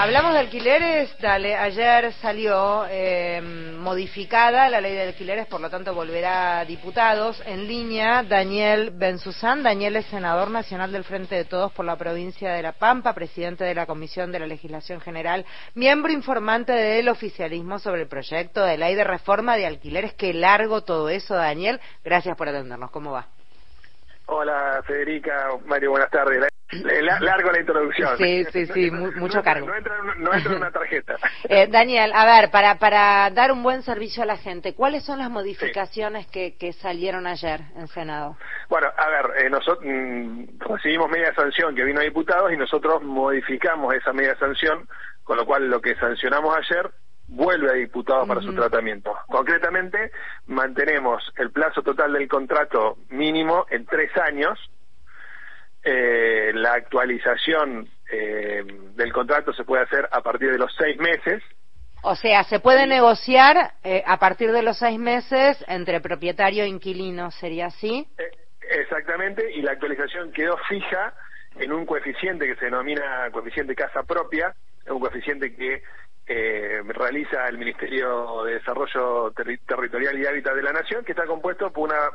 Hablamos de alquileres, dale, ayer salió eh, modificada la ley de alquileres, por lo tanto volverá a diputados. En línea, Daniel Benzuzán. Daniel es senador nacional del Frente de Todos por la provincia de La Pampa, presidente de la Comisión de la Legislación General, miembro informante del oficialismo sobre el proyecto de ley de reforma de alquileres. Qué largo todo eso, Daniel. Gracias por atendernos. ¿Cómo va? Hola, Federica. Mario, buenas tardes. Largo la introducción. Sí, sí, sí, mucho cargo. No entra, no entra una tarjeta. Eh, Daniel, a ver, para, para dar un buen servicio a la gente, ¿cuáles son las modificaciones que, que salieron ayer en Senado? Bueno, a ver, eh, nosotros mm, recibimos media sanción que vino a diputados y nosotros modificamos esa media sanción, con lo cual lo que sancionamos ayer vuelve a diputados para su tratamiento. Concretamente, mantenemos el plazo total del contrato mínimo en tres años. Eh, la actualización eh, del contrato se puede hacer a partir de los seis meses. O sea, se puede negociar eh, a partir de los seis meses entre propietario e inquilino, ¿sería así? exactamente, y la actualización quedó fija en un coeficiente que se denomina coeficiente casa propia, un coeficiente que eh, realiza el Ministerio de Desarrollo Territorial y Hábitat de la Nación, que está compuesto por una,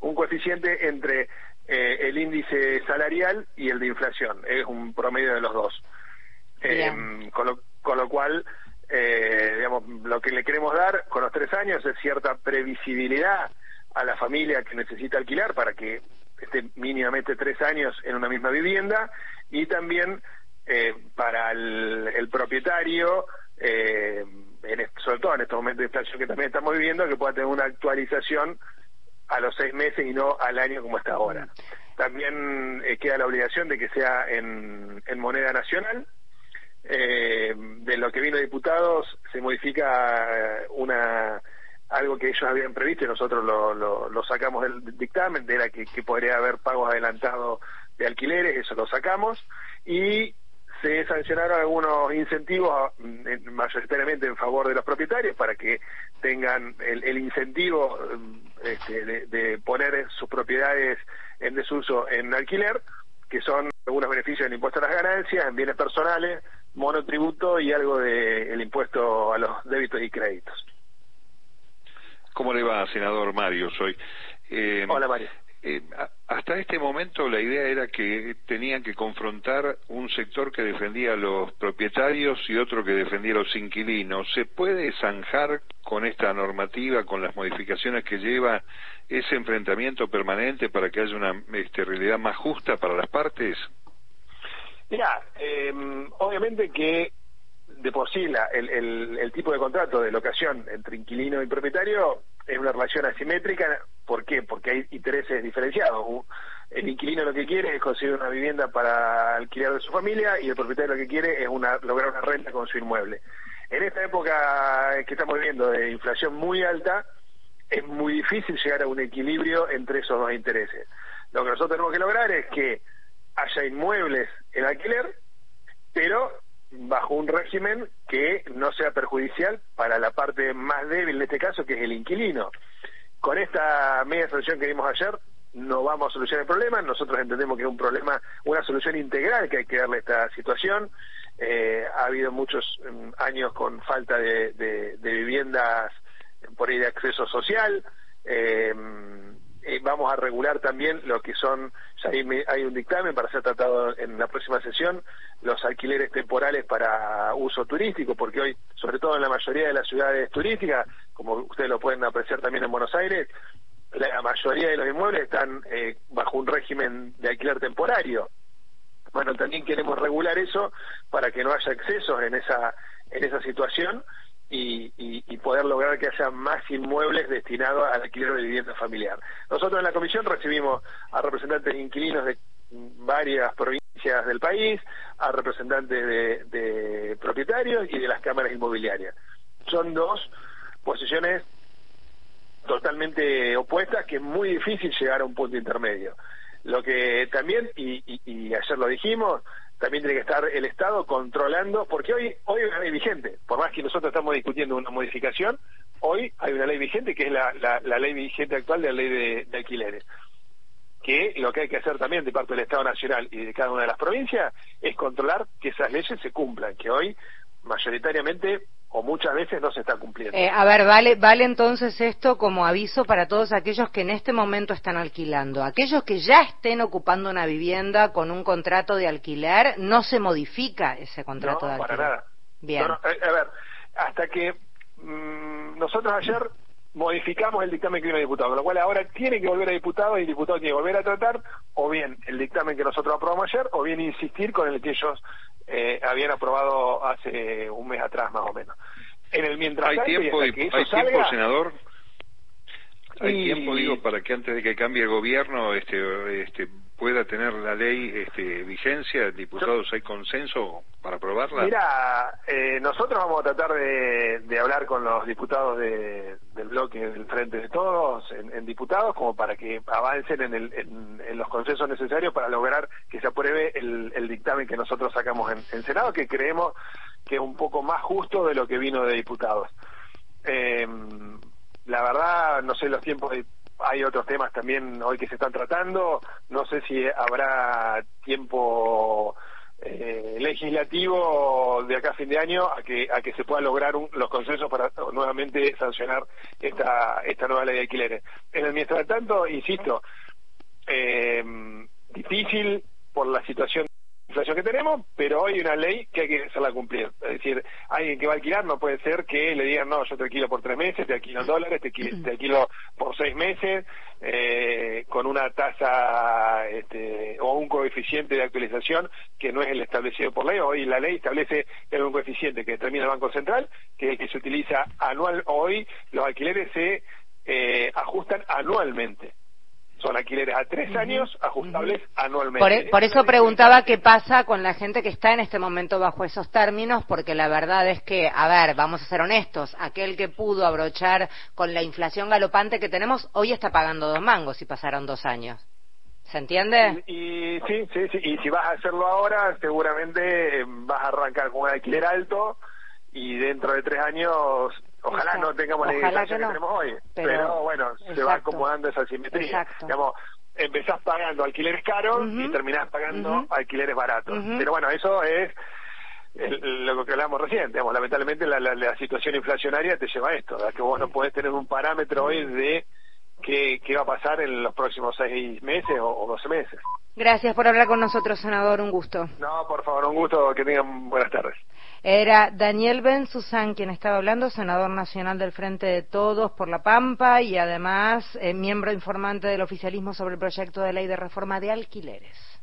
un coeficiente entre eh, el índice salarial y el de inflación. Es un promedio de los dos. Eh, con, lo, con lo cual, eh, digamos, lo que le queremos dar con los tres años es cierta previsibilidad a la familia que necesita alquilar para que esté mínimamente tres años en una misma vivienda y también eh, para el, propietario, eh, sobre todo en estos momentos de inflación que también estamos viviendo, que pueda tener una actualización a los seis meses y no al año como está ahora. También eh, queda la obligación de que sea en, moneda nacional. de lo que vino diputados se modifica una algo que ellos habían previsto y nosotros lo, lo, sacamos del dictamen, de la que, que podría haber pagos adelantados de alquileres, eso lo sacamos, y se sancionaron algunos incentivos mm, mayoritariamente en favor de los propietarios para que tengan el, incentivo mm, este, de, poner sus propiedades en desuso en alquiler, que son algunos beneficios del impuesto a las ganancias, en bienes personales, monotributo y algo del impuesto a los débitos y créditos. ¿Cómo le va, senador Mario? Soy. Eh, Hola, Mario. Eh, hasta este momento la idea era que tenían que confrontar un sector que defendía a los propietarios y otro que defendía a los inquilinos. ¿Se puede zanjar con esta normativa, con las modificaciones que lleva ese enfrentamiento permanente para que haya una este, realidad más justa para las partes? Mira, em, obviamente que de por sí el, el tipo de contrato de locación entre inquilino y propietario es una relación asimétrica. ¿Por qué? Porque hay intereses diferenciados. El inquilino lo que quiere es conseguir una vivienda para alquilar de su familia y el propietario lo que quiere es una, lograr una renta con su inmueble. En esta época que estamos viviendo de inflación muy alta, es muy difícil llegar a un equilibrio entre esos dos intereses. Lo que nosotros tenemos que lograr es que haya inmuebles en alquiler, pero bajo un régimen que no sea perjudicial para la parte más débil de este caso, que es el inquilino. Con esta media solución que vimos ayer, no vamos a solucionar el problema. Nosotros entendemos que es un problema, una solución integral que hay que darle a esta situación. Eh, ha habido muchos mm, años con falta de, de, viviendas por ahí de acceso social. Eh, eh, vamos a regular también lo que son, ya hay, un dictamen para ser tratado en la próxima sesión, los alquileres temporales para uso turístico, porque hoy, sobre todo en la mayoría de las ciudades turísticas, como ustedes lo pueden apreciar también en Buenos Aires, la mayoría de los inmuebles están eh, bajo un régimen de alquiler temporario. Bueno, también queremos regular eso para que no haya excesos en esa en esa situación y, y, poder lograr que haya más inmuebles destinados al alquiler de vivienda familiar. Nosotros en la comisión recibimos a representantes de inquilinos de varias provincias del país, a representantes de, de propietarios y de las cámaras inmobiliarias. Son dos posiciones totalmente opuestas que es muy difícil llegar a un punto intermedio. Lo que también, y, y ayer lo dijimos, también tiene que estar el Estado controlando, porque hoy, hoy hay una ley vigente, por más que nosotros estamos discutiendo una modificación, hoy hay una ley vigente que es la, la, ley vigente actual de la ley de, alquileres, que lo que hay que hacer también de parte del Estado Nacional y de cada una de las provincias es controlar que esas leyes se cumplan, que hoy mayoritariamente o muchas veces no se está cumpliendo. Eh, a ver, vale, vale entonces esto como aviso para todos aquellos que en este momento están alquilando. Aquellos que ya estén ocupando una vivienda con un contrato de alquiler, no se modifica ese contrato de alquiler. para nada. Bien. Eh, a ver, hasta que mm, nosotros ayer modificamos el dictamen que vino diputado, lo cual ahora tiene que volver a diputado y el diputado tiene que volver a tratar o bien el dictamen que nosotros aprobamos ayer o bien insistir con el que ellos eh, habían aprobado hace un mes atrás más o menos. En el mientras ¿Hay tiempo, hay tiempo, senador? ¿Hay tiempo, digo, para que antes de que cambie el gobierno este, este, pueda tener la ley este, vigencia? ¿Diputados hay consenso para aprobarla? Mira, eh, nosotros vamos a tratar de, de hablar con los diputados de, del bloque del Frente de Todos en, diputados como para que avancen en, el, en, los consensos necesarios para lograr que se apruebe el, dictamen que nosotros sacamos en, en Senado, que creemos que es un poco más justo de lo que vino de diputados. Eh, la verdad, no sé los tiempos, hay otros temas también hoy que se están tratando, no sé si habrá tiempo legislativo de acá a fin de año a que a que se puedan lograr los consensos para nuevamente sancionar esta esta nueva ley de alquileres. En el mientras tanto, insisto, eh, difícil por la situación inflación que tenemos, pero hoy hay una ley que hay que hacerla cumplir. Es decir, alguien que va a alquilar no puede ser que le digan, no, yo te alquilo por tres meses, te alquilo en dólares, te, alquilo, por seis meses, eh, con una tasa este, o un coeficiente de actualización que no es el establecido por ley. Hoy la ley establece un coeficiente que determina el Banco Central, que es el que se utiliza anual. Hoy los alquileres se eh, ajustan anualmente son alquileres a tres años ajustables anualmente. E, por, eso preguntaba qué pasa con la gente que está en este momento bajo esos términos, porque la verdad es que, a ver, vamos a ser honestos, aquel que pudo abrochar con la inflación galopante que tenemos, hoy está pagando dos mangos y pasaron dos años. ¿Se entiende? Y, sí, sí, sí, y si vas a hacerlo ahora, seguramente eh, vas a arrancar con un alquiler alto y dentro de tres años Ojalá no tengamos la distancia que, tenemos hoy, pero, bueno, se va acomodando esa simetría. Digamos, empezás pagando alquileres caros y terminás pagando alquileres baratos. Pero bueno, eso es lo que hablamos recién. Digamos, lamentablemente la, la, situación inflacionaria te lleva a esto, a que vos no podés tener un parámetro hoy de qué, qué va a pasar en los próximos seis meses o doce meses. Gracias por hablar con nosotros, senador. Un gusto. No, por favor, un gusto. Que tengan buenas tardes. Era Daniel Ben Susan quien estaba hablando, senador nacional del Frente de Todos por la Pampa y además eh, miembro informante del oficialismo sobre el proyecto de ley de reforma de alquileres.